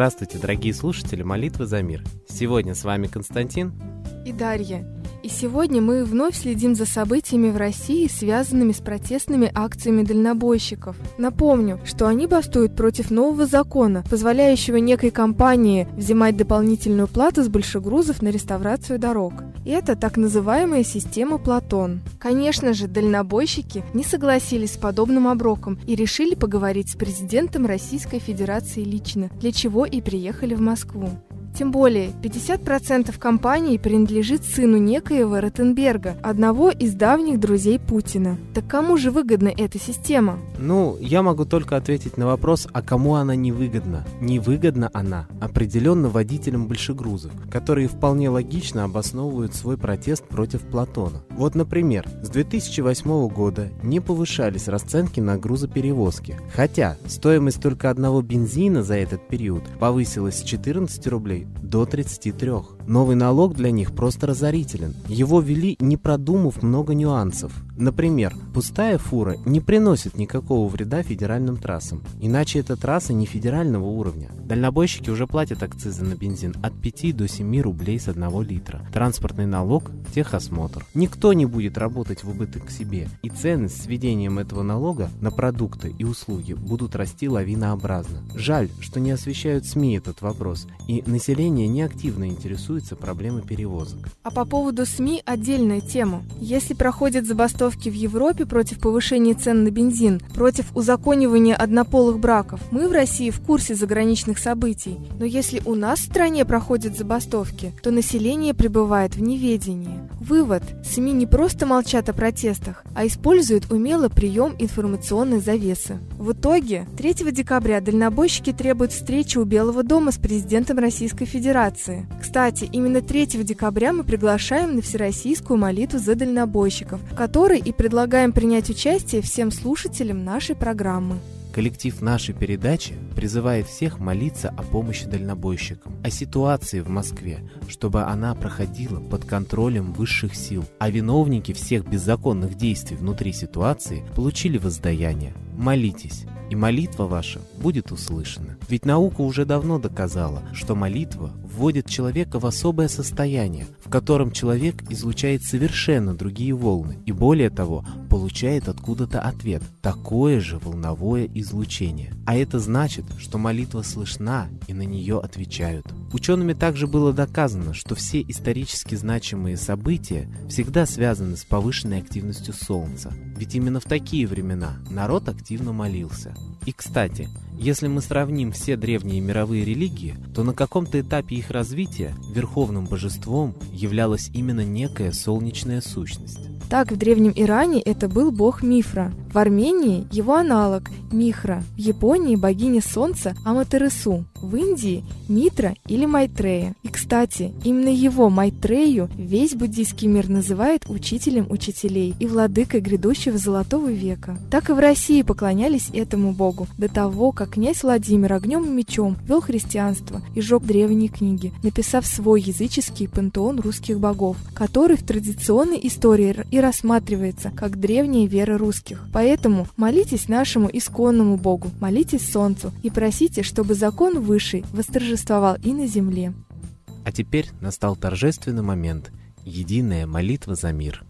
Здравствуйте, дорогие слушатели молитвы за мир. Сегодня с вами Константин и Дарья. И сегодня мы вновь следим за событиями в России, связанными с протестными акциями дальнобойщиков. Напомню, что они бастуют против нового закона, позволяющего некой компании взимать дополнительную плату с большегрузов на реставрацию дорог. И это так называемая система Платон. Конечно же, дальнобойщики не согласились с подобным оброком и решили поговорить с президентом Российской Федерации лично, для чего и приехали в Москву. Тем более, 50% компании принадлежит сыну некоего Ротенберга, одного из давних друзей Путина. Так кому же выгодна эта система? Ну, я могу только ответить на вопрос, а кому она не выгодна? Не выгодна она определенно водителям большегрузов, которые вполне логично обосновывают свой протест против Платона. Вот, например, с 2008 года не повышались расценки на грузоперевозки, хотя стоимость только одного бензина за этот период повысилась с 14 рублей рублей до 33. Новый налог для них просто разорителен. Его ввели, не продумав много нюансов. Например, пустая фура не приносит никакого вреда федеральным трассам, иначе эта трасса не федерального уровня. Дальнобойщики уже платят акцизы на бензин от 5 до 7 рублей с 1 литра. Транспортный налог – техосмотр. Никто не будет работать в убыток себе, и цены с введением этого налога на продукты и услуги будут расти лавинообразно. Жаль, что не освещают СМИ этот вопрос, и население неактивно интересуется проблемой перевозок. А по поводу СМИ отдельная тема. Если проходят забастовки в Европе против повышения цен на бензин, против узаконивания однополых браков. Мы в России в курсе заграничных событий. Но если у нас в стране проходят забастовки, то население пребывает в неведении. Вывод. СМИ не просто молчат о протестах, а используют умело прием информационной завесы. В итоге, 3 декабря дальнобойщики требуют встречи у Белого дома с президентом Российской Федерации. Кстати, именно 3 декабря мы приглашаем на всероссийскую молитву за дальнобойщиков, в которой и предлагаем принять участие всем слушателям нашей программы. Коллектив нашей передачи призывает всех молиться о помощи дальнобойщикам, о ситуации в Москве, чтобы она проходила под контролем высших сил, а виновники всех беззаконных действий внутри ситуации получили воздаяние. Молитесь, и молитва ваша будет услышана. Ведь наука уже давно доказала, что молитва вводит человека в особое состояние, в котором человек излучает совершенно другие волны и более того, получает откуда-то ответ, такое же волновое излучение. А это значит, что молитва слышна и на нее отвечают. Учеными также было доказано, что все исторически значимые события всегда связаны с повышенной активностью Солнца. Ведь именно в такие времена народ активно молился. И кстати, если мы сравним все древние мировые религии, то на каком-то этапе их развития верховным божеством являлась именно некая солнечная сущность. Так, в Древнем Иране это был бог Мифра, в Армении его аналог Михра, в Японии богиня солнца Аматерасу, в Индии Митра или Майтрея. И, кстати, именно его Майтрею весь буддийский мир называет учителем учителей и владыкой грядущего золотого века. Так и в России поклонялись этому богу до того, как князь Владимир огнем и мечом вел христианство и жег древние книги, написав свой языческий пантеон русских богов, который в традиционной истории и рассматривается как древняя вера русских. Поэтому молитесь нашему исконному Богу, молитесь Солнцу и просите, чтобы закон Высший восторжествовал и на земле. А теперь настал торжественный момент – единая молитва за мир –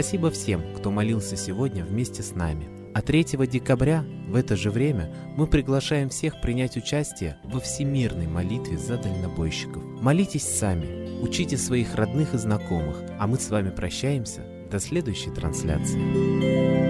Спасибо всем, кто молился сегодня вместе с нами. А 3 декабря в это же время мы приглашаем всех принять участие во всемирной молитве за дальнобойщиков. Молитесь сами, учите своих родных и знакомых, а мы с вами прощаемся до следующей трансляции.